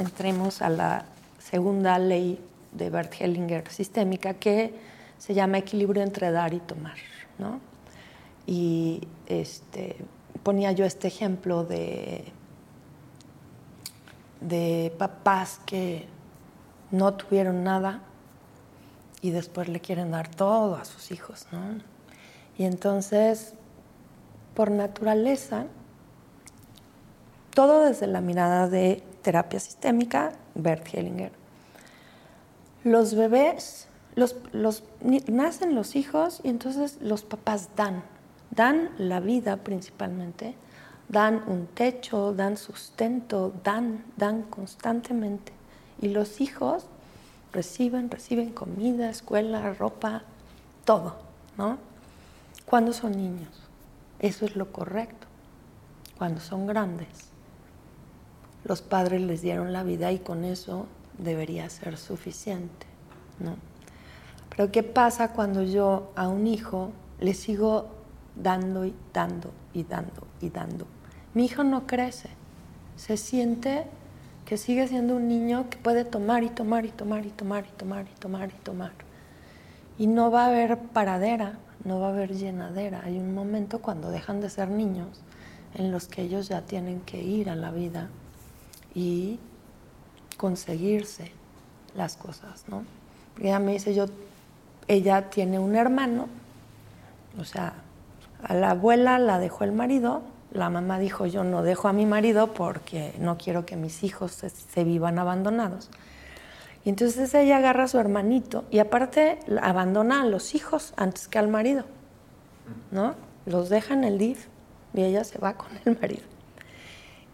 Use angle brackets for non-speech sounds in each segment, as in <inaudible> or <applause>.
entremos a la segunda ley de Bert Hellinger sistémica que se llama equilibrio entre dar y tomar. ¿no? Y este, ponía yo este ejemplo de, de papás que no tuvieron nada y después le quieren dar todo a sus hijos. ¿no? Y entonces, por naturaleza, todo desde la mirada de terapia sistémica, Bert Hellinger, los bebés, los, los, nacen los hijos y entonces los papás dan, dan la vida principalmente, dan un techo, dan sustento, dan, dan constantemente. Y los hijos reciben, reciben comida, escuela, ropa, todo, ¿no? Cuando son niños, eso es lo correcto. Cuando son grandes, los padres les dieron la vida y con eso debería ser suficiente, ¿no? Pero ¿qué pasa cuando yo a un hijo le sigo dando y dando y dando y dando? Mi hijo no crece, se siente que sigue siendo un niño que puede tomar y tomar y tomar y tomar y tomar y tomar y tomar. Y no va a haber paradera, no va a haber llenadera. Hay un momento cuando dejan de ser niños en los que ellos ya tienen que ir a la vida y conseguirse las cosas, ¿no? ella me dice, yo, ella tiene un hermano, o sea, a la abuela la dejó el marido, la mamá dijo, yo no dejo a mi marido porque no quiero que mis hijos se, vivan abandonados. Y entonces ella agarra a su hermanito y aparte abandona a los hijos antes que al marido, ¿no? Los deja en el DIF y ella se va con el marido.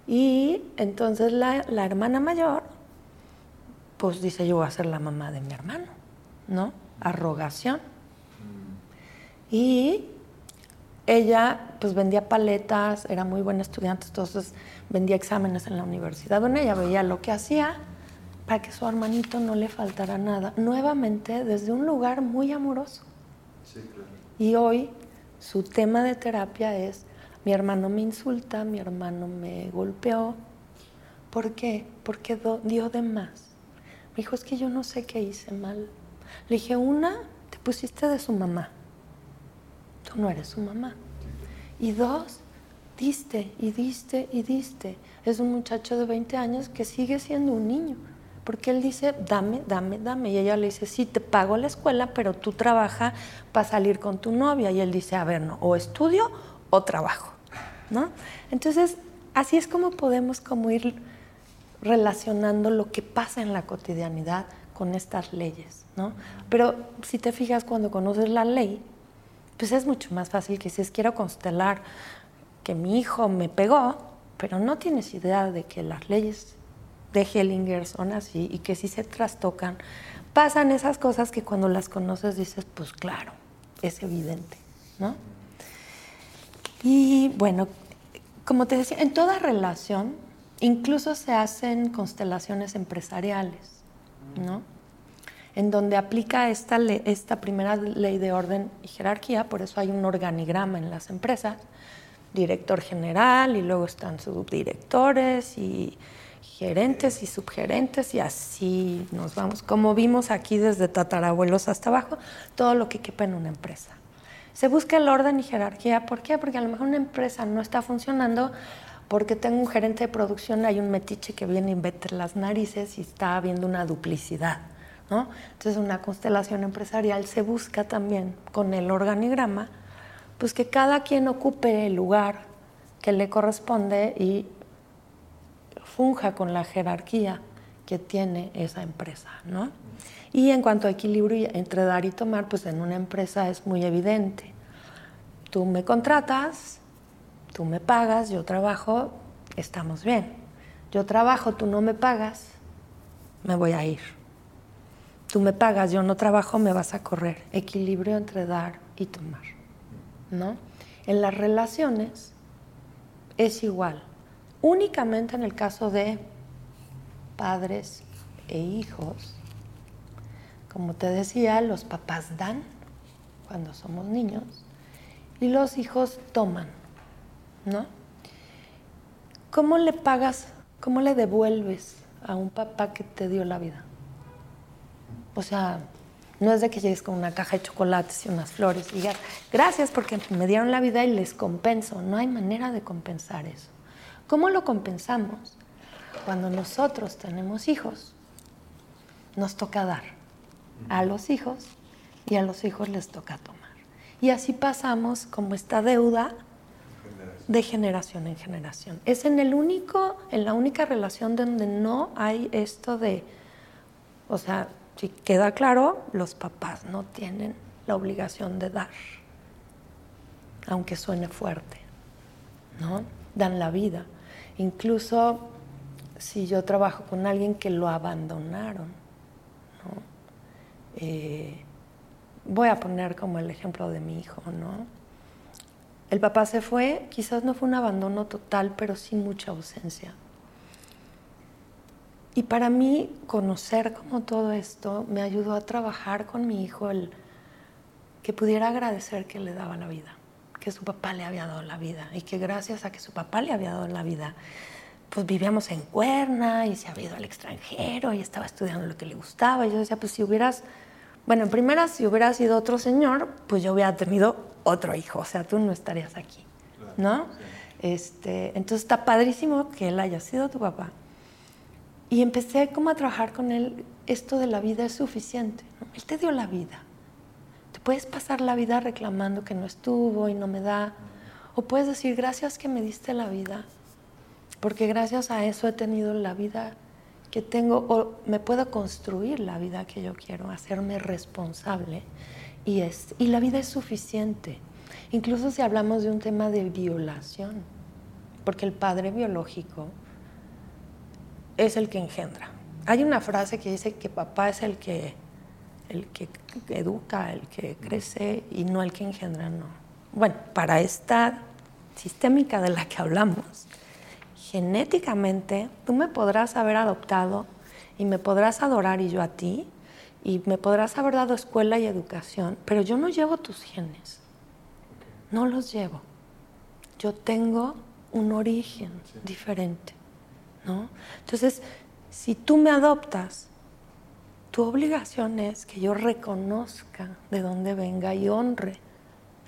Y entonces la, la hermana mayor, pues dice, yo voy a ser la mamá de mi hermano, ¿no? Arrogación. Y ella pues vendía paletas, era muy buena estudiante, entonces vendía exámenes en la universidad. Bueno, ella veía lo que hacía para que su hermanito no le faltara nada. Nuevamente desde un lugar muy amoroso. Sí, claro. Y hoy su tema de terapia es, mi hermano me insulta, mi hermano me golpeó. ¿Por qué? Porque dio de más. Me dijo, es que yo no sé qué hice mal. Le dije, una, te pusiste de su mamá tú no eres su mamá. Y dos, diste y diste y diste. Es un muchacho de 20 años que sigue siendo un niño, porque él dice, dame, dame, dame. Y ella le dice, sí, te pago la escuela, pero tú trabaja para salir con tu novia. Y él dice, a ver, no, o estudio o trabajo. ¿No? Entonces, así es como podemos como ir relacionando lo que pasa en la cotidianidad con estas leyes. ¿no? Pero si te fijas, cuando conoces la ley, pues es mucho más fácil que si es quiero constelar que mi hijo me pegó, pero no tienes idea de que las leyes de Hellinger son así y que si se trastocan, pasan esas cosas que cuando las conoces dices, pues claro, es evidente, ¿no? Y bueno, como te decía, en toda relación, incluso se hacen constelaciones empresariales, ¿no? en donde aplica esta, esta primera ley de orden y jerarquía, por eso hay un organigrama en las empresas, director general y luego están subdirectores y gerentes y subgerentes y así nos vamos, como vimos aquí desde tatarabuelos hasta abajo, todo lo que quepa en una empresa. Se busca el orden y jerarquía, ¿por qué? Porque a lo mejor una empresa no está funcionando porque tengo un gerente de producción, hay un metiche que viene y mete las narices y está habiendo una duplicidad. Entonces una constelación empresarial se busca también con el organigrama, pues que cada quien ocupe el lugar que le corresponde y funja con la jerarquía que tiene esa empresa, ¿no? Y en cuanto a equilibrio entre dar y tomar, pues en una empresa es muy evidente. Tú me contratas, tú me pagas, yo trabajo, estamos bien. Yo trabajo, tú no me pagas, me voy a ir tú me pagas, yo no trabajo, me vas a correr. Equilibrio entre dar y tomar. ¿no? En las relaciones es igual. Únicamente en el caso de padres e hijos, como te decía, los papás dan cuando somos niños y los hijos toman, ¿no? ¿Cómo le pagas, cómo le devuelves a un papá que te dio la vida. O sea, no es de que llegues con una caja de chocolates y unas flores y digas, gracias porque me dieron la vida y les compenso. No hay manera de compensar eso. ¿Cómo lo compensamos? Cuando nosotros tenemos hijos, nos toca dar a los hijos y a los hijos les toca tomar. Y así pasamos como esta deuda de generación en generación. Es en el único, en la única relación donde no hay esto de, o sea, si queda claro, los papás no tienen la obligación de dar, aunque suene fuerte, ¿no? Dan la vida. Incluso si yo trabajo con alguien que lo abandonaron, ¿no? Eh, voy a poner como el ejemplo de mi hijo, ¿no? El papá se fue, quizás no fue un abandono total, pero sin mucha ausencia. Y para mí conocer como todo esto me ayudó a trabajar con mi hijo el que pudiera agradecer que le daba la vida, que su papá le había dado la vida y que gracias a que su papá le había dado la vida, pues vivíamos en Cuerna y se había ido al extranjero y estaba estudiando lo que le gustaba. Y yo decía, pues si hubieras, bueno, en primera, si hubiera sido otro señor, pues yo hubiera tenido otro hijo, o sea, tú no estarías aquí, ¿no? Este, entonces está padrísimo que él haya sido tu papá. Y empecé como a trabajar con él, esto de la vida es suficiente, él te dio la vida. Te puedes pasar la vida reclamando que no estuvo y no me da, o puedes decir gracias que me diste la vida, porque gracias a eso he tenido la vida que tengo, o me puedo construir la vida que yo quiero, hacerme responsable y, es, y la vida es suficiente. Incluso si hablamos de un tema de violación, porque el padre biológico es el que engendra. Hay una frase que dice que papá es el que, el que educa, el que crece y no el que engendra, no. Bueno, para esta sistémica de la que hablamos, genéticamente tú me podrás haber adoptado y me podrás adorar y yo a ti, y me podrás haber dado escuela y educación, pero yo no llevo tus genes. No los llevo. Yo tengo un origen diferente. ¿no? Entonces, si tú me adoptas, tu obligación es que yo reconozca de dónde venga y honre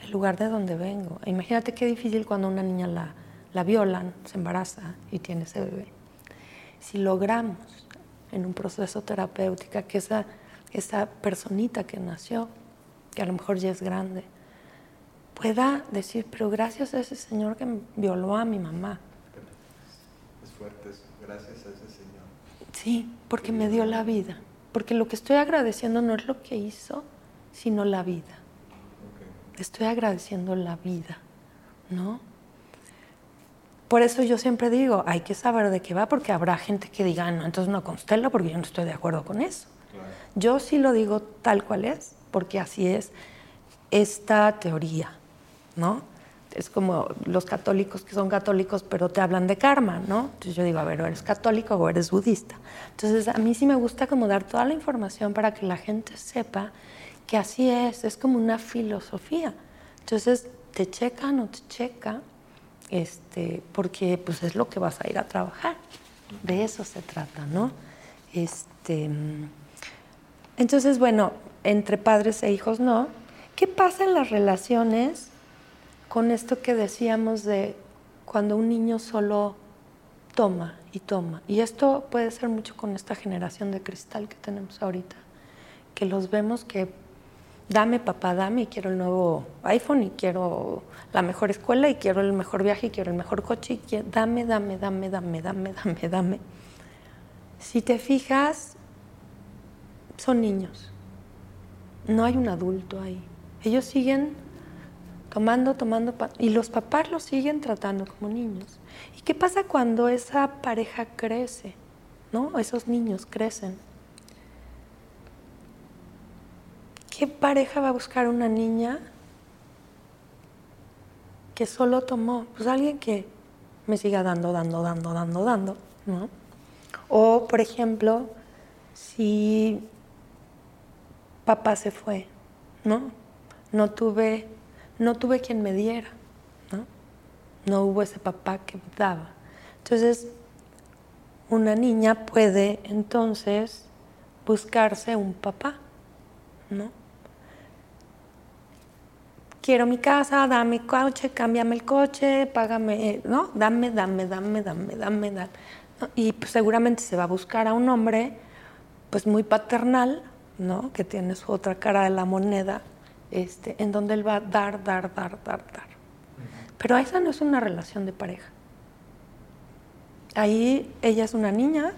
el lugar de donde vengo. Imagínate qué difícil cuando una niña la, la violan, se embaraza y tiene ese bebé. Si logramos en un proceso terapéutico que esa esa personita que nació, que a lo mejor ya es grande, pueda decir, pero gracias a ese Señor que violó a mi mamá. Es fuerte gracias a ese Señor. Sí, porque me dio la vida. Porque lo que estoy agradeciendo no es lo que hizo, sino la vida. Estoy agradeciendo la vida, ¿no? Por eso yo siempre digo, hay que saber de qué va, porque habrá gente que diga, no, entonces no constela porque yo no estoy de acuerdo con eso. Yo sí lo digo tal cual es, porque así es esta teoría, ¿no? Es como los católicos que son católicos, pero te hablan de karma, ¿no? Entonces yo digo, a ver, o eres católico o eres budista. Entonces a mí sí me gusta como dar toda la información para que la gente sepa que así es, es como una filosofía. Entonces, te checa, no te checa, este, porque pues es lo que vas a ir a trabajar. De eso se trata, ¿no? Este, entonces, bueno, entre padres e hijos no. ¿Qué pasa en las relaciones con esto que decíamos de cuando un niño solo toma y toma? Y esto puede ser mucho con esta generación de cristal que tenemos ahorita, que los vemos que dame papá, dame quiero el nuevo iPhone y quiero la mejor escuela y quiero el mejor viaje y quiero el mejor coche y dame, dame, dame, dame, dame, dame, dame. Si te fijas, son niños. No hay un adulto ahí. Ellos siguen tomando, tomando, y los papás los siguen tratando como niños. ¿Y qué pasa cuando esa pareja crece? ¿No? Esos niños crecen. ¿Qué pareja va a buscar una niña que solo tomó? Pues alguien que me siga dando, dando, dando, dando, dando, ¿no? O, por ejemplo, si papá se fue, ¿no? No tuve, no tuve quien me diera, ¿no? No hubo ese papá que daba. Entonces, una niña puede entonces buscarse un papá, ¿no? Quiero mi casa, dame coche, cámbiame el coche, págame, ¿no? Dame, dame, dame, dame, dame, dame. Y pues, seguramente se va a buscar a un hombre, pues muy paternal, ¿no? Que tiene su otra cara de la moneda, este, en donde él va a dar, dar, dar, dar, dar. Pero esa no es una relación de pareja. Ahí ella es una niña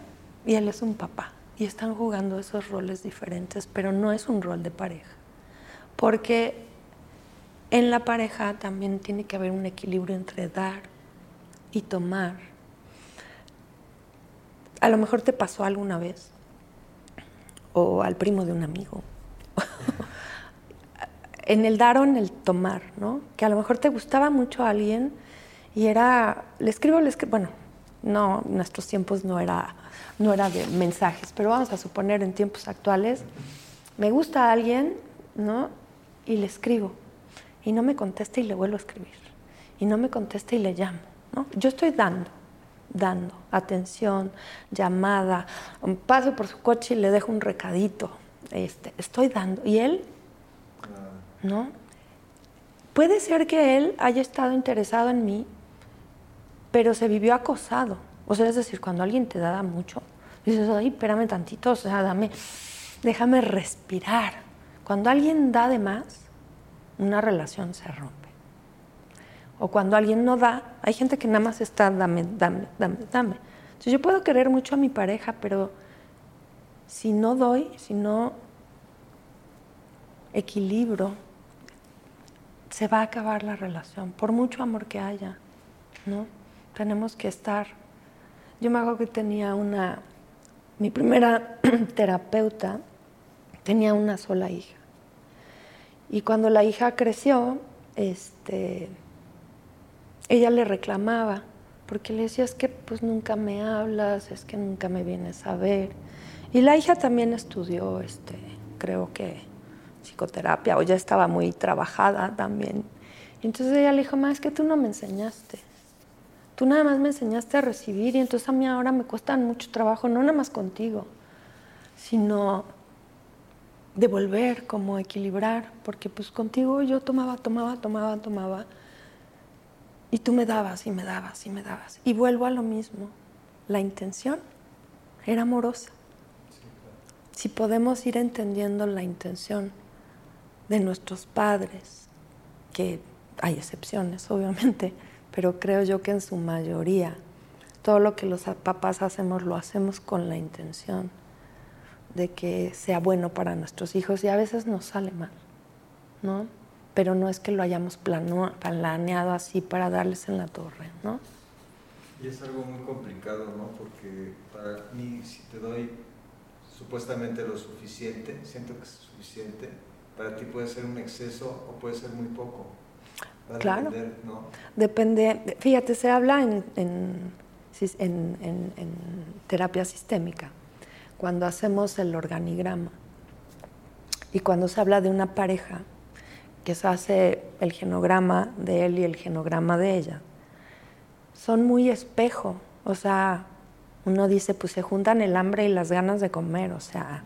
y él es un papá. Y están jugando esos roles diferentes, pero no es un rol de pareja. Porque en la pareja también tiene que haber un equilibrio entre dar y tomar. A lo mejor te pasó alguna vez, o al primo de un amigo, <laughs> en el dar o en el tomar, ¿no? Que a lo mejor te gustaba mucho a alguien y era, le escribo, le escribo, bueno, no, nuestros tiempos no era, no era de mensajes, pero vamos a suponer en tiempos actuales, me gusta a alguien, ¿no? Y le escribo, y no me contesta y le vuelvo a escribir, y no me contesta y le llamo, ¿no? Yo estoy dando, dando atención, llamada, paso por su coche y le dejo un recadito, este, estoy dando, y él ¿no? Puede ser que él haya estado interesado en mí, pero se vivió acosado. O sea, es decir, cuando alguien te da mucho, dices, ay, espérame tantito, o sea, dame, déjame respirar. Cuando alguien da de más, una relación se rompe. O cuando alguien no da, hay gente que nada más está, dame, dame, dame, dame. Entonces yo puedo querer mucho a mi pareja, pero si no doy, si no equilibro, se va a acabar la relación, por mucho amor que haya, ¿no? Tenemos que estar. Yo me acuerdo que tenía una, mi primera <clears throat> terapeuta tenía una sola hija. Y cuando la hija creció, este, ella le reclamaba, porque le decía, es que pues nunca me hablas, es que nunca me vienes a ver. Y la hija también estudió, este, creo que psicoterapia o ya estaba muy trabajada también. Entonces ella le dijo, ma, es que tú no me enseñaste. Tú nada más me enseñaste a recibir y entonces a mí ahora me cuesta mucho trabajo, no nada más contigo, sino devolver, como equilibrar, porque pues contigo yo tomaba, tomaba, tomaba, tomaba, y tú me dabas y me dabas y me dabas. Y vuelvo a lo mismo, la intención era amorosa. Si podemos ir entendiendo la intención de nuestros padres, que hay excepciones obviamente, pero creo yo que en su mayoría todo lo que los papás hacemos lo hacemos con la intención de que sea bueno para nuestros hijos y a veces nos sale mal, ¿no? Pero no es que lo hayamos planeado así para darles en la torre, ¿no? Y es algo muy complicado, ¿no? Porque para mí, si te doy supuestamente lo suficiente, siento que es suficiente, para ti puede ser un exceso o puede ser muy poco. claro. Depende, fíjate, se habla en, en, terapia sistémica, cuando hacemos el organigrama y cuando se habla de una pareja, que se hace el genograma de él y el genograma de ella, son muy espejo, o sea, uno dice, pues se juntan el hambre y las ganas de comer, o sea,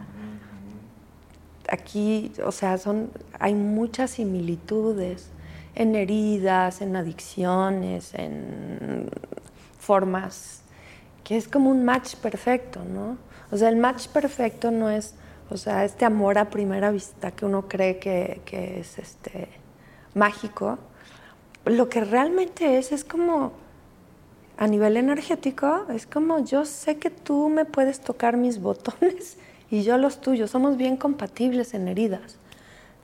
aquí, o sea, son, hay muchas similitudes en heridas, en adicciones, en formas, que es como un match perfecto, ¿no? O sea, el match perfecto no es, o sea, este amor a primera vista que uno cree que, que es este, mágico. Lo que realmente es, es como, a nivel energético, es como yo sé que tú me puedes tocar mis <laughs> botones y yo los tuyos. Somos bien compatibles en heridas.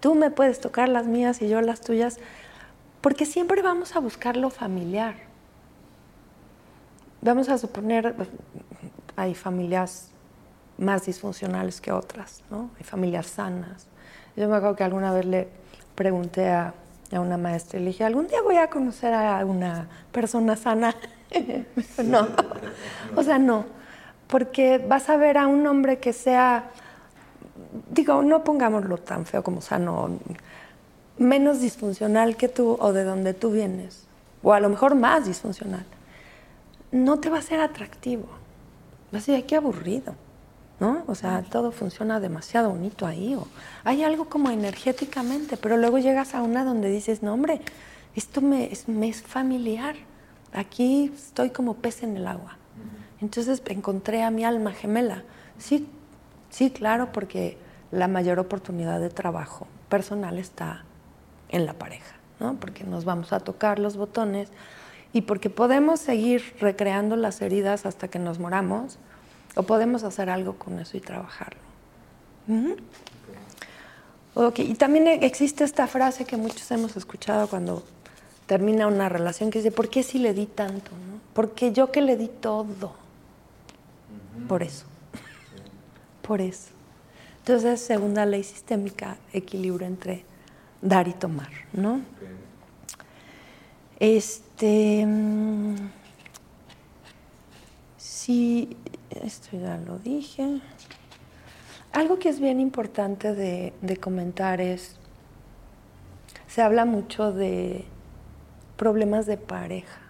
Tú me puedes tocar las mías y yo las tuyas, porque siempre vamos a buscar lo familiar. Vamos a suponer, hay familias más disfuncionales que otras, ¿no? Hay familias sanas. Yo me acuerdo que alguna vez le pregunté a, a una maestra y le dije, ¿algún día voy a conocer a una persona sana? <laughs> no, <laughs> o sea, no porque vas a ver a un hombre que sea, digo, no pongámoslo tan feo como sano, menos disfuncional que tú o de donde tú vienes, o a lo mejor más disfuncional, no te va a ser atractivo. Así, qué aburrido, ¿no? O sea, todo funciona demasiado bonito ahí. O hay algo como energéticamente, pero luego llegas a una donde dices, no, hombre, esto me es, me familiar. Aquí estoy como pez en el agua. Entonces encontré a mi alma gemela. Sí, sí, claro, porque la mayor oportunidad de trabajo personal está en la pareja, ¿no? Porque nos vamos a tocar los botones y porque podemos seguir recreando las heridas hasta que nos moramos o podemos hacer algo con eso y trabajarlo. Y también existe esta frase que muchos hemos escuchado cuando termina una relación que dice, ¿por qué si le di tanto? No? Porque yo que le di todo. Por eso. <laughs> Por eso. Entonces, segunda ley sistémica, equilibrio entre dar y tomar, ¿no? Este. Mm, sí, esto ya lo dije. Algo que es bien importante de, comentar es. Se habla mucho de problemas de pareja.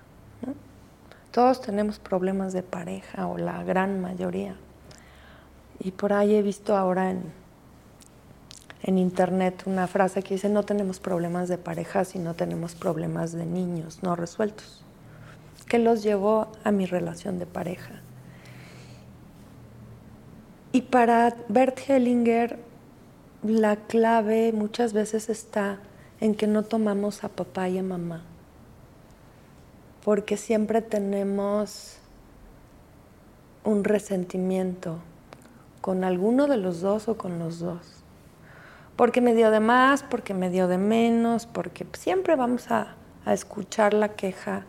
Todos tenemos problemas de pareja, o la gran mayoría. Y por ahí he visto ahora en, en internet una frase que dice, no tenemos problemas de pareja, sino tenemos problemas de niños no resueltos, que los llevó a mi relación de pareja. Y para Bert Hellinger, la clave muchas veces está en que no tomamos a papá y a mamá, porque siempre tenemos un resentimiento con alguno de los dos o con los dos porque me dio de más, porque me dio de menos, porque siempre vamos a, escuchar la queja.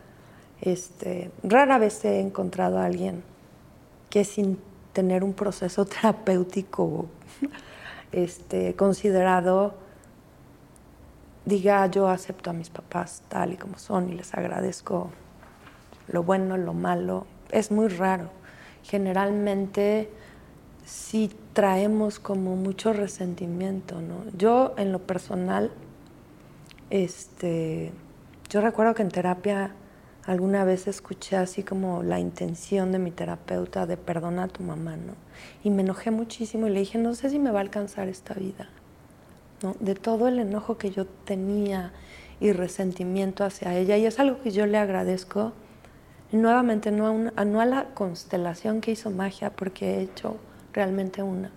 Este, rara vez he encontrado a alguien que sin tener un proceso <laughs> terapéutico este, considerado diga yo acepto a mis papás tal y como son y les agradezco lo bueno, lo malo. Es muy raro. Generalmente si traemos como mucho resentimiento, ¿no? Yo en lo personal, este, yo recuerdo que en terapia alguna vez escuché así como la intención de mi terapeuta de perdonar a tu mamá, ¿no? Y me enojé muchísimo y le dije, no sé si me va a alcanzar esta vida, ¿no? De todo el enojo que yo tenía y resentimiento hacia ella. Y es algo que yo le agradezco, nuevamente, no a, no a la constelación que hizo magia, porque he hecho realmente una,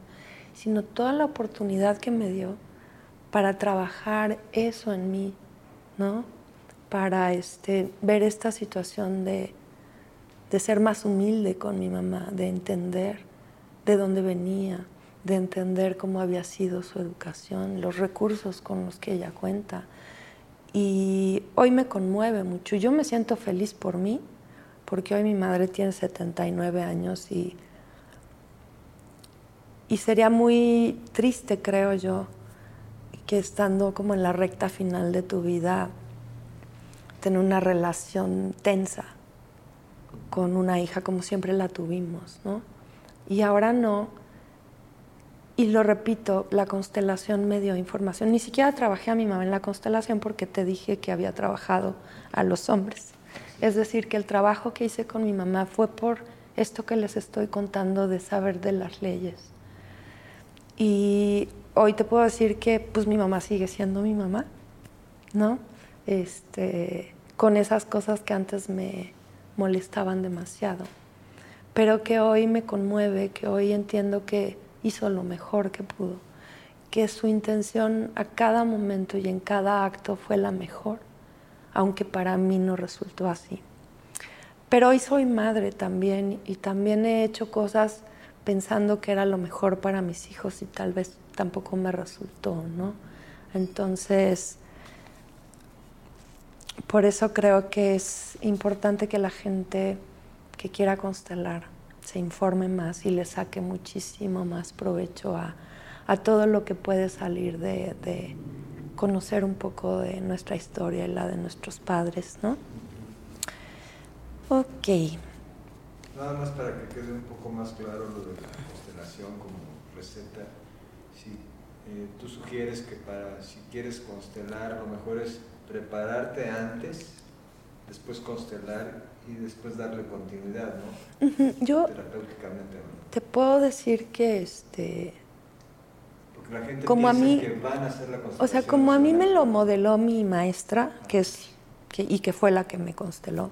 sino toda la oportunidad que me dio para trabajar eso en mí, ¿no? Para este, ver esta situación de, de ser más humilde con mi mamá, de entender de dónde venía, de entender cómo había sido su educación, los recursos con los que ella cuenta. Y hoy me conmueve mucho. Yo me siento feliz por mí, porque hoy mi madre tiene 79 años y y sería muy triste, creo yo, que estando como en la recta final de tu vida, tener una relación tensa con una hija como siempre la tuvimos, ¿no? Y ahora no. Y lo repito, la constelación me dio información. Ni siquiera trabajé a mi mamá en la constelación porque te dije que había trabajado a los hombres. Es decir, que el trabajo que hice con mi mamá fue por esto que les estoy contando de saber de las leyes y hoy te puedo decir que pues mi mamá sigue siendo mi mamá, ¿no? Este, con esas cosas que antes me molestaban demasiado, pero que hoy me conmueve, que hoy entiendo que hizo lo mejor que pudo, que su intención a cada momento y en cada acto fue la mejor, aunque para mí no resultó así. Pero hoy soy madre también y también he hecho cosas pensando que era lo mejor para mis hijos y tal vez tampoco me resultó, ¿no? Entonces, por eso creo que es importante que la gente que quiera constelar se informe más y le saque muchísimo más provecho a, todo lo que puede salir de, conocer un poco de nuestra historia y la de nuestros padres, ¿no? Ok. Nada más para que quede un poco más claro lo de la constelación como receta. Si eh, tú sugieres que para si quieres constelar, lo mejor es prepararte antes, después constelar y después darle continuidad, ¿no? Yo terapéuticamente. Te puedo decir que este Porque la gente como a mí, que van a hacer la O sea, como a mí me lo modeló mi maestra, que es que, y que fue la que me consteló,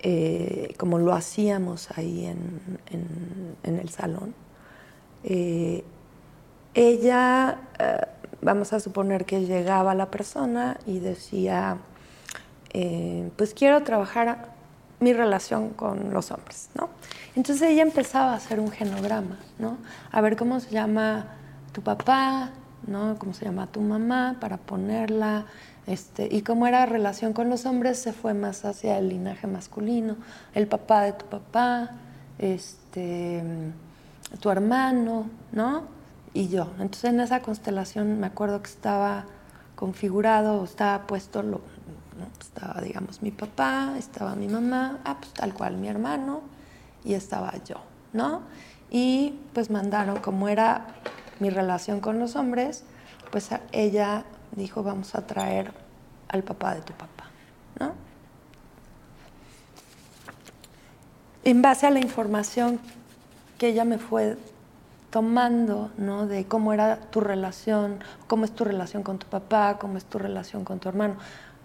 eh, como lo hacíamos ahí en, en, el salón. Eh, ella, eh, vamos a suponer que llegaba la persona y decía, pues quiero trabajar mi relación con los hombres, ¿no? Entonces ella empezaba a hacer un genograma, ¿no? A ver cómo se llama tu papá, ¿no? Cómo se llama tu mamá para ponerla, este, y cómo era la relación con los hombres se fue más hacia el linaje masculino, el papá de tu papá, este, tu hermano, ¿no? Y yo. Entonces en esa constelación me acuerdo que estaba configurado, estaba puesto lo, estaba, digamos, mi papá, estaba mi mamá, ah, pues tal cual mi hermano y estaba yo, ¿no? Y pues mandaron, como era mi relación con los hombres, pues ella dijo, vamos a traer al papá de tu papá, ¿no? En base a la información que ella me fue tomando, ¿no? De cómo era tu relación, cómo es tu relación con tu papá, cómo es tu relación con tu hermano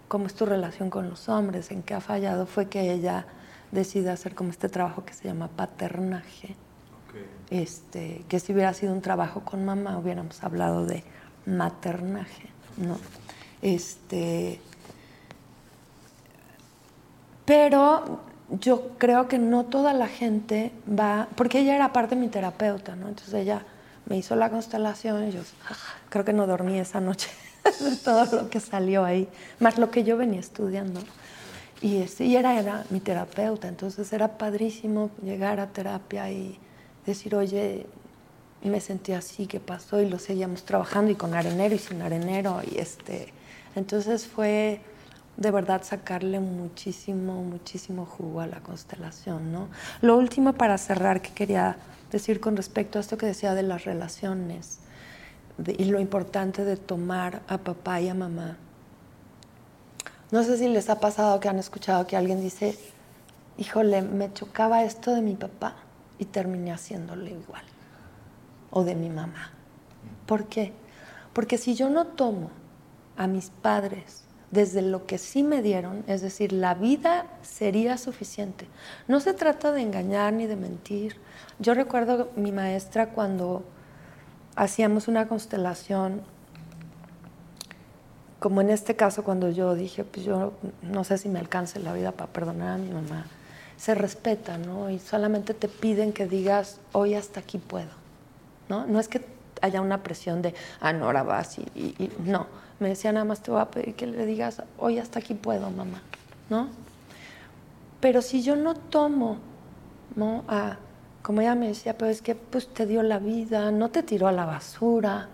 cómo es tu relación con los hombres, en qué ha fallado, fue que ella decide hacer como este trabajo que se llama paternaje. Este, que si hubiera sido un trabajo con mamá hubiéramos hablado de maternaje, ¿no? Este, pero yo creo que no toda la gente va, porque ella era parte de mi terapeuta, ¿no? Entonces ella me hizo la constelación y yo creo que no dormí esa noche <laughs> todo lo que salió ahí, más lo que yo venía estudiando. Y, este, y era, era mi terapeuta, entonces era padrísimo llegar a terapia y decir, oye, me sentí así, ¿qué pasó? Y lo seguíamos trabajando y con arenero y sin arenero. Y este, entonces fue de verdad sacarle muchísimo, muchísimo jugo a la constelación, ¿no? Lo último para cerrar que quería decir con respecto a esto que decía de las relaciones y lo importante de tomar a papá y a mamá. No sé si les ha pasado que han escuchado que alguien dice, híjole, me chocaba esto de mi papá y terminé haciéndole igual. O de mi mamá. ¿Por qué? Porque si yo no tomo a mis padres desde lo que sí me dieron, es decir, la vida sería suficiente. No se trata de engañar ni de mentir. Yo recuerdo mi maestra cuando hacíamos una constelación, como en este caso cuando yo dije, pues yo no sé si me alcance la vida para perdonar a mi mamá, se respeta, ¿no? Y solamente te piden que digas, hoy hasta aquí puedo, ¿no? No es que haya una presión de, ah, no, ahora vas y, no. Me decía, nada más te voy a pedir que le digas, hoy hasta aquí puedo, mamá, ¿no? Pero si yo no tomo, ¿no? A, como ella me decía, pero es que pues te dio la vida, no te tiró a la basura,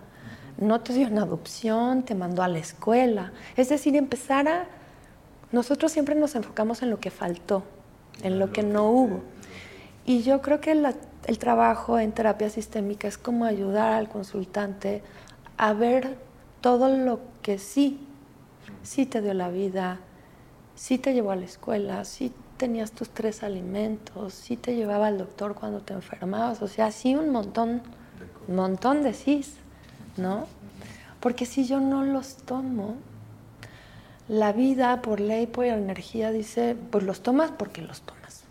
no te dio una adopción, te mandó a la escuela. Es decir, empezar a... Nosotros siempre nos enfocamos en lo que faltó, en lo que no hubo. Y yo creo que el trabajo en terapia sistémica es como ayudar al consultante a ver todo lo que sí, sí te dio la vida, sí te llevó a la escuela, sí tenías tus tres alimentos, sí te llevaba al doctor cuando te enfermabas, o sea, sí un montón, un montón de sí, ¿no? Porque si yo no los tomo, la vida por ley, por energía dice, pues los tomas porque los tomas.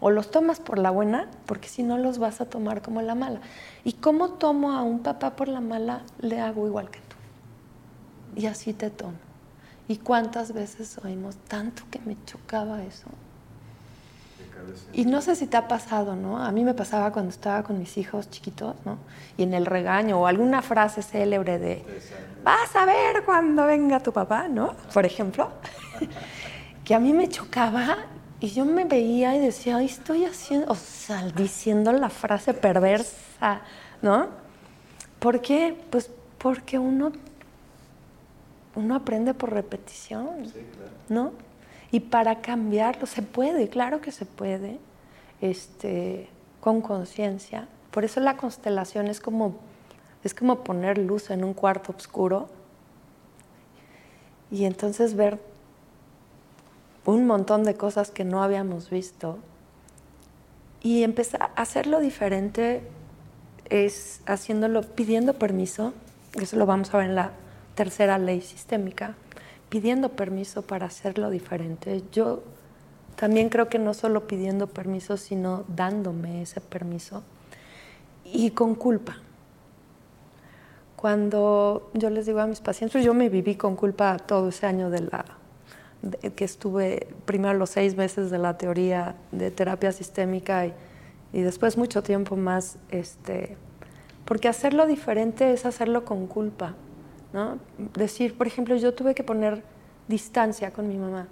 O los tomas por la buena, porque si no los vas a tomar como la mala. ¿Y cómo tomo a un papá por la mala? Le hago igual que. Y así te tomo. ¿Y cuántas veces oímos tanto que me chocaba eso? Y no sé si te ha pasado, ¿no? A mí me pasaba cuando estaba con mis hijos chiquitos, ¿no? Y en el regaño o alguna frase célebre de, vas a ver cuando venga tu papá, ¿no? Por ejemplo, <laughs> que a mí me chocaba y yo me veía y decía, estoy haciendo, o sea, diciendo la frase perversa, ¿no? ¿Por qué? Pues porque uno, uno aprende por repetición, ¿no? Y para cambiarlo se puede, claro que se puede, este, con conciencia. Por eso la constelación es como, es como poner luz en un cuarto oscuro y entonces ver un montón de cosas que no habíamos visto. Y empezar a hacerlo diferente es haciéndolo, pidiendo permiso, eso lo vamos a ver en la tercera ley sistémica, pidiendo permiso para hacerlo diferente. Yo también creo que no solo pidiendo permiso, sino dándome ese permiso y con culpa. Cuando yo les digo a mis pacientes, yo me viví con culpa todo ese año de la que estuve primero los seis meses de la teoría de terapia sistémica y, y después mucho tiempo más, este, porque hacerlo diferente es hacerlo con culpa, ¿no? Decir, por ejemplo, yo tuve que poner distancia con mi mamá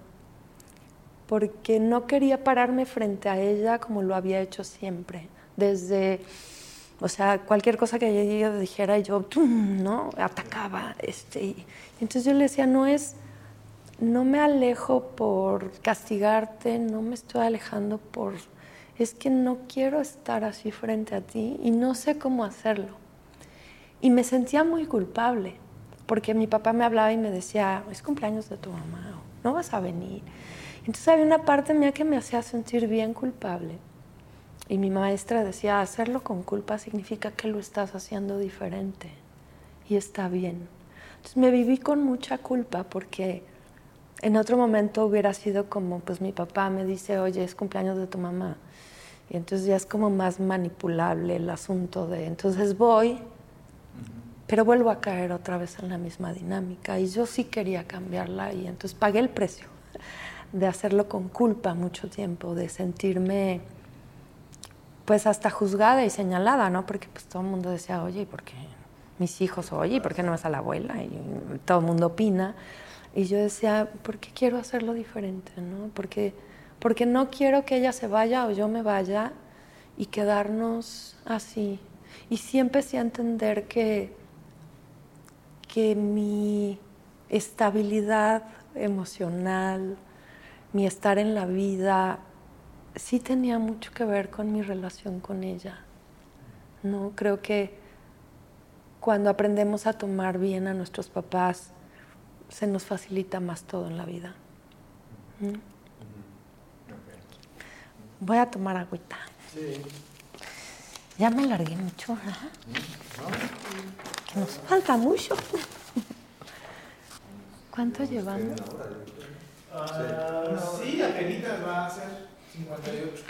porque no quería pararme frente a ella como lo había hecho siempre, desde, o sea, cualquier cosa que ella dijera yo, ¿no? Atacaba, este, y entonces yo le decía, no es, no me alejo por castigarte, no me estoy alejando por, es que no quiero estar así frente a ti y no sé cómo hacerlo. Y me sentía muy culpable, porque mi papá me hablaba y me decía, es cumpleaños de tu mamá, no vas a venir. Entonces había una parte mía que me hacía sentir bien culpable. Y mi maestra decía, hacerlo con culpa significa que lo estás haciendo diferente y está bien. Entonces me viví con mucha culpa porque en otro momento hubiera sido como, pues mi papá me dice, oye, es cumpleaños de tu mamá. Y entonces ya es como más manipulable el asunto de, entonces voy, pero vuelvo a caer otra vez en la misma dinámica. Y yo sí quería cambiarla y entonces pagué el precio de hacerlo con culpa mucho tiempo, de sentirme pues hasta juzgada y señalada, ¿no? Porque pues todo el mundo decía, oye, ¿y por qué mis hijos, oye, ¿y por qué no vas a la abuela? Y todo el mundo opina. Y yo decía, ¿por qué quiero hacerlo diferente, no? Porque, porque no quiero que ella se vaya o yo me vaya y quedarnos así. Y siempre empecé a entender que, que mi estabilidad emocional, mi estar en la vida, sí tenía mucho que ver con mi relación con ella. No creo que cuando aprendemos a tomar bien a nuestros papás, se nos facilita más todo en la vida. ¿Mm? Voy a tomar agüita. Sí. Ya me largué mucho, nos falta mucho. ¿Cuánto llevamos? Uh, sí, apenas va a ser 58.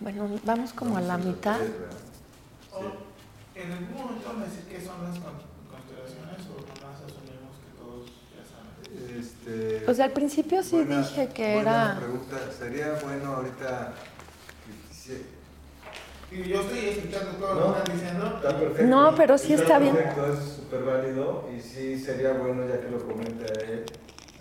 Bueno, vamos como a la mitad. ¿En algún momento me decir qué son las constelaciones o nomás asumimos que todos ya saben? Este, pues al principio sí buena- dije que buena era... pregunta. Sería bueno ahorita. sí, Y yo estoy escuchando todo No. lo que están diciendo. Está perfecto. No, pero sí está bien. perfecto, es súper válido y sí sería bueno, ya que lo comenta él,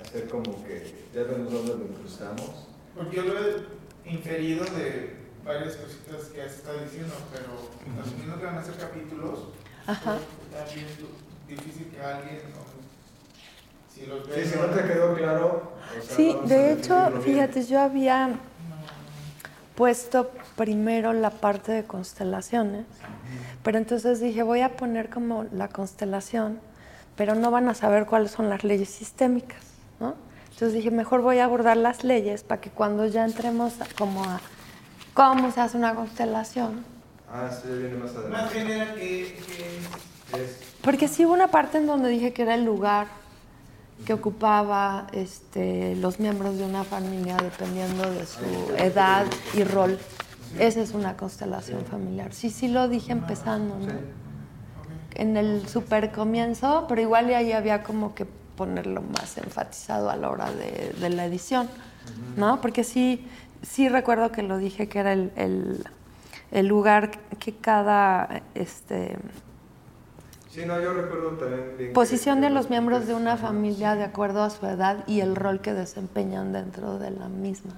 hacer como que ya vemos dónde lo incrustamos. Porque yo lo he inferido de varias cositas que has estado diciendo, pero asumiendo que van a ser capítulos, Ajá. está bien du- difícil que alguien, si los ve. Sí, si no te quedó claro. o sea, Sí, de hecho, fíjate, yo había. Puesto primero la parte de constelaciones, pero entonces dije, voy a poner como la constelación, pero no van a saber cuáles son las leyes sistémicas, ¿no? Entonces dije, mejor voy a abordar las leyes para que cuando ya entremos a- como a cómo se hace una constelación, Ah, sí, viene más Más adelante. bien era que, que Es, porque sí hubo una parte en donde dije que era el lugar que ocupaba este, los miembros de una familia dependiendo de su edad y rol. Esa es una constelación familiar. Sí, sí lo dije empezando, ¿no? En el super comienzo, pero igual ahí había como que ponerlo más enfatizado a la hora de, de la edición, ¿no? Porque sí, sí recuerdo que lo dije que era el, el- el lugar que cada este, sí, no, yo recuerdo también bien. posición de que los los miembros de una familia de acuerdo a su edad y el rol que desempeñan dentro de la misma.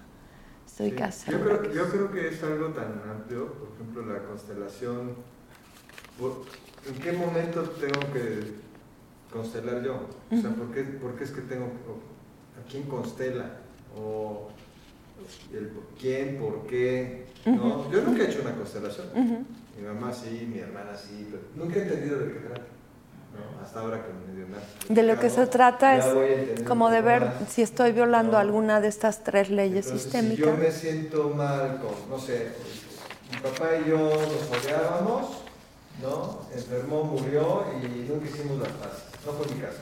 Estoy Sí, casi Yo creo, que yo sí. creo que es algo tan amplio, por ejemplo, la constelación. ¿En qué momento tengo que constelar yo? O sea, ¿por qué, por qué es que tengo ¿A quién constela? ¿O el quién, por qué? ¿no? Yo nunca he hecho una constelación. Mi mamá sí, mi hermana sí, pero nunca he entendido de qué trata. Hasta ahora que me dio De lo que se trata es como de ver si estoy violando alguna de estas tres leyes sistémicas. Si yo me siento mal con, no sé, mi papá y yo nos odiábamos, ¿no? Enfermó, murió y nunca hicimos las paces. No fue mi caso,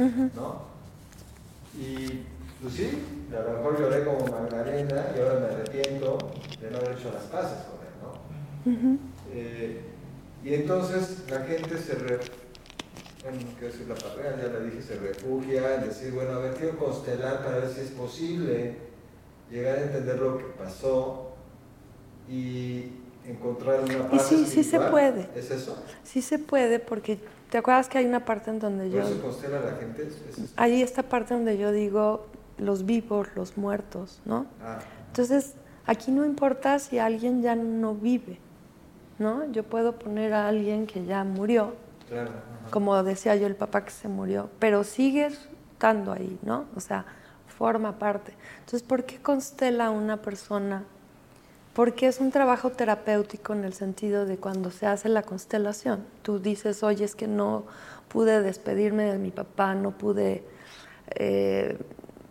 ¿no? ¿no? Y pues sí, a lo mejor lloré como Magdalena y ahora me arrepiento de no haber hecho las paces con él, ¿no? eh, y entonces la gente se, re, bueno, no quiero decir la palabra, ya la dije, se refugia en decir, bueno, a ver, quiero constelar para ver si es posible llegar a entender lo que pasó y encontrar una paz. Y sí, sí se puede. ¿Es eso? Sí se puede, porque te acuerdas que hay una parte en donde yo. eso constela la gente? hay esta parte donde yo digo los vivos, los muertos, ¿no? Ah. Entonces, aquí no importa si alguien ya no vive, ¿no? Yo puedo poner a alguien que ya murió, como decía yo, el papá que se murió, pero sigue estando ahí, ¿no? O sea, forma parte. Entonces, ¿por qué constela una persona? Porque es un trabajo terapéutico en el sentido de cuando se hace la constelación. Tú dices, oye, es que no pude despedirme de mi papá, no pude eh,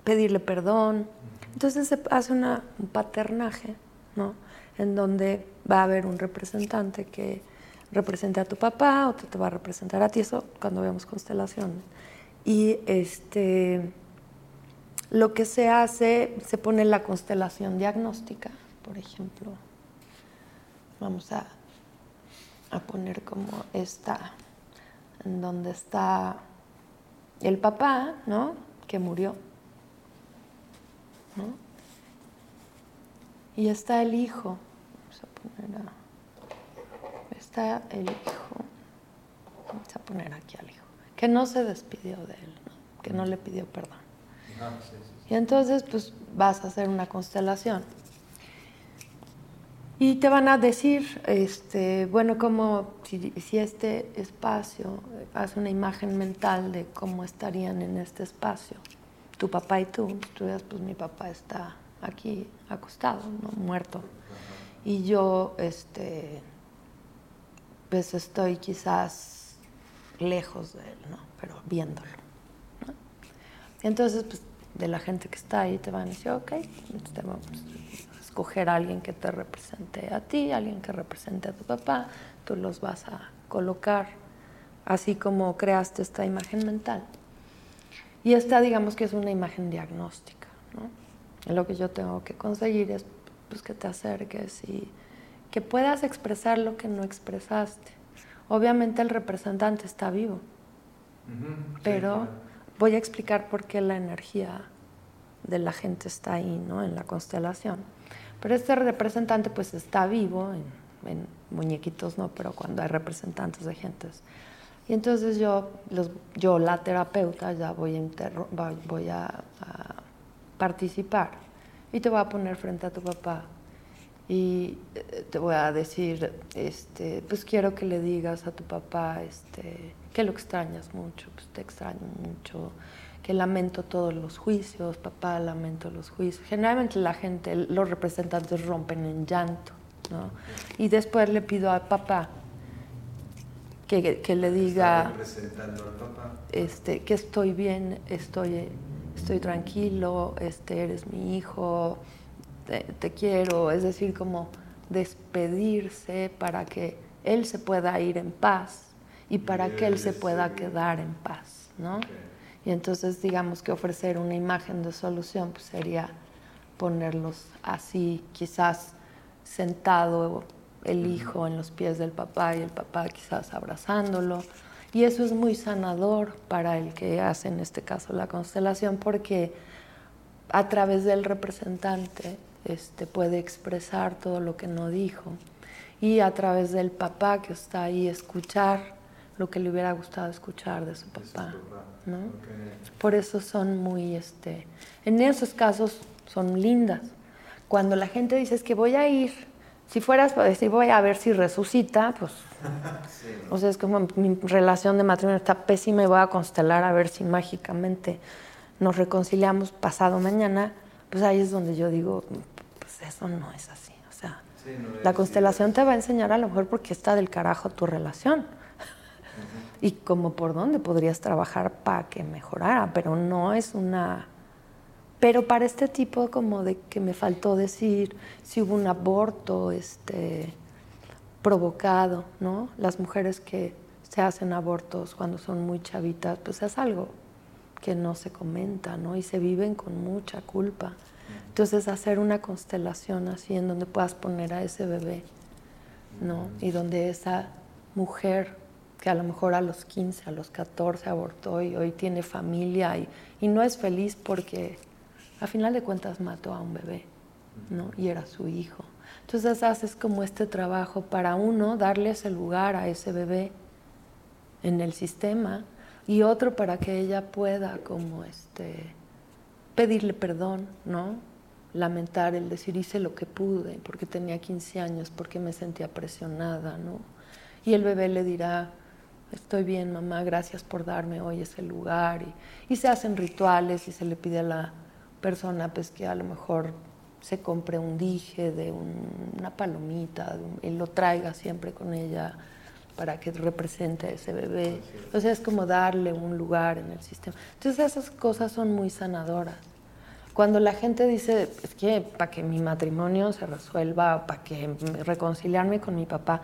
pedirle perdón. Entonces se hace una, un paternaje, ¿no? En donde va a haber un representante que represente a tu papá, otro te va a representar a ti, eso cuando vemos constelaciones. Y este, lo que se hace, se pone la constelación diagnóstica, por ejemplo. Vamos a, a poner como esta, en donde está el papá, ¿no? Que murió. ¿no? Y está el hijo. Vamos a poner a está el hijo. Vamos a poner aquí al hijo. Que no se despidió de él, que no le pidió perdón. Ah, y entonces, pues vas a hacer una constelación. Y te van a decir, este, bueno, como si, si, este espacio, haz una imagen mental de cómo estarían en este espacio, tu papá y tú, tú dices, pues mi papá está aquí acostado, ¿no? muerto. Y yo, este, pues estoy quizás lejos de él, ¿no? Pero viéndolo. ¿no? Entonces, pues de la gente que está ahí te van a decir, ok, te vamos a escoger a alguien que te represente a ti, alguien que represente a tu papá, tú los vas a colocar así como creaste esta imagen mental. Y esta, digamos que es una imagen diagnóstica, ¿no? Lo que yo tengo que conseguir es pues, que te acerques y que puedas expresar lo que no expresaste. Obviamente el representante está vivo, pero voy a explicar por qué la energía de la gente está ahí, ¿no? En la constelación. Pero este representante pues está vivo, en, muñequitos no, pero cuando hay representantes de gentes. Y entonces yo, los, yo la terapeuta, ya voy, a, voy a participar y te voy a poner frente a tu papá y eh, te voy a decir, este, pues quiero que le digas a tu papá este, que lo extrañas mucho, pues te extraño mucho, que lamento todos los juicios, papá, lamento los juicios. Generalmente la gente, los representantes rompen en llanto, ¿no? Y después le pido a papá que, que le diga Este, que estoy bien, estoy, estoy tranquilo, este, eres mi hijo, te, quiero, es decir, como despedirse para que él se pueda ir en paz y para que él se pueda quedar en paz, ¿no? Y entonces digamos que ofrecer una imagen de solución pues sería ponerlos así, quizás sentado el hijo en los pies del papá y el papá quizás abrazándolo. Y eso es muy sanador para el que hace en este caso la constelación porque a través del representante este, puede expresar todo lo que no dijo y a través del papá que está ahí escuchar lo que le hubiera gustado escuchar de su papá. ¿no? Por eso son muy, este, en esos casos son lindas. Cuando la gente dice es que voy a ir, si fueras para decir voy a ver si resucita, pues, <laughs> o sea, es como mi relación de matrimonio está pésima y voy a constelar a ver si mágicamente nos reconciliamos pasado mañana, pues ahí es donde yo digo, eso no es así. O sea, la constelación te va a enseñar a lo mejor porque está del carajo tu relación. y como por dónde podrías trabajar para que mejorara, pero no es una... Pero para este tipo como de que me faltó decir si hubo un aborto este, provocado, ¿no? Las mujeres que se hacen abortos cuando son muy chavitas, pues es algo que no se comenta, ¿no? Y se viven con mucha culpa. Entonces hacer una constelación así en donde puedas poner a ese bebé, ¿no? Y donde esa mujer que a lo mejor a los 15, a los 14 abortó y hoy tiene familia y, y no es feliz porque a final de cuentas mató a un bebé, ¿no? Y era su hijo. Entonces haces como este trabajo para uno darle ese lugar a ese bebé en el sistema y otro para que ella pueda como este pedirle perdón, ¿no? Lamentar el decir hice lo que pude porque tenía 15 años, porque me sentía presionada, ¿no? Y el bebé le dirá, estoy bien mamá, gracias por darme hoy ese lugar. Y, y se hacen rituales y se le pide a la persona pues que a lo mejor se compre un dije de una palomita, y lo traiga siempre con ella para que represente a ese bebé. O sea, es como darle un lugar en el sistema. Entonces esas cosas son muy sanadoras. Cuando la gente dice, es que para que mi matrimonio se resuelva, para que reconciliarme con mi papá,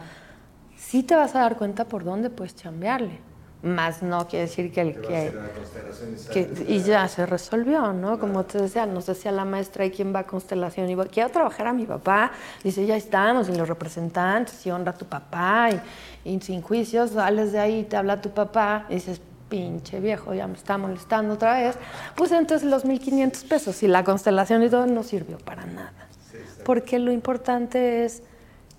sí te vas a dar cuenta por dónde puedes chambearle más no quiere decir que el que, y ya se resolvió, ¿no? Como te decía, nos decía la maestra, ¿y quién va a constelación? Y quiero trabajar a mi papá. Dice, ya estamos, en los representantes, y honra a tu papá, y, sin juicios, sales de ahí, te habla tu papá, y dices, pinche viejo, ya me está molestando otra vez. Pues entonces los 1.500 pesos y la constelación y todo no sirvió para nada. porque lo importante es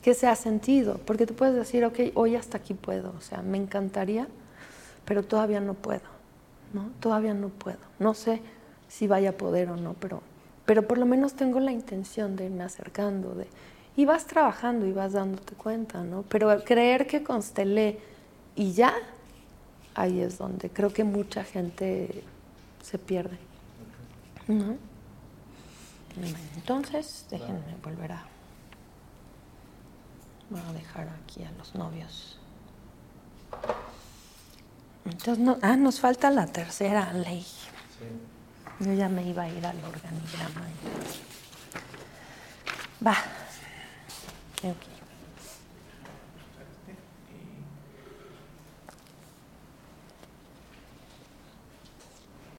que sea sentido, porque tú puedes decir, ok, hoy hasta aquí puedo, o sea, me encantaría pero todavía no puedo, ¿no? Todavía no puedo. No sé si vaya a poder o no, pero, pero por lo menos tengo la intención de irme acercando, de, y vas trabajando y vas dándote cuenta, ¿no? Pero creer que constelé y ya, ahí es donde creo que mucha gente se pierde. ¿no? Entonces, déjenme volver a... Voy a dejar aquí a los novios. Entonces, no, ah, nos falta la tercera ley. Yo ya me iba a ir al organigrama. Va. Okay.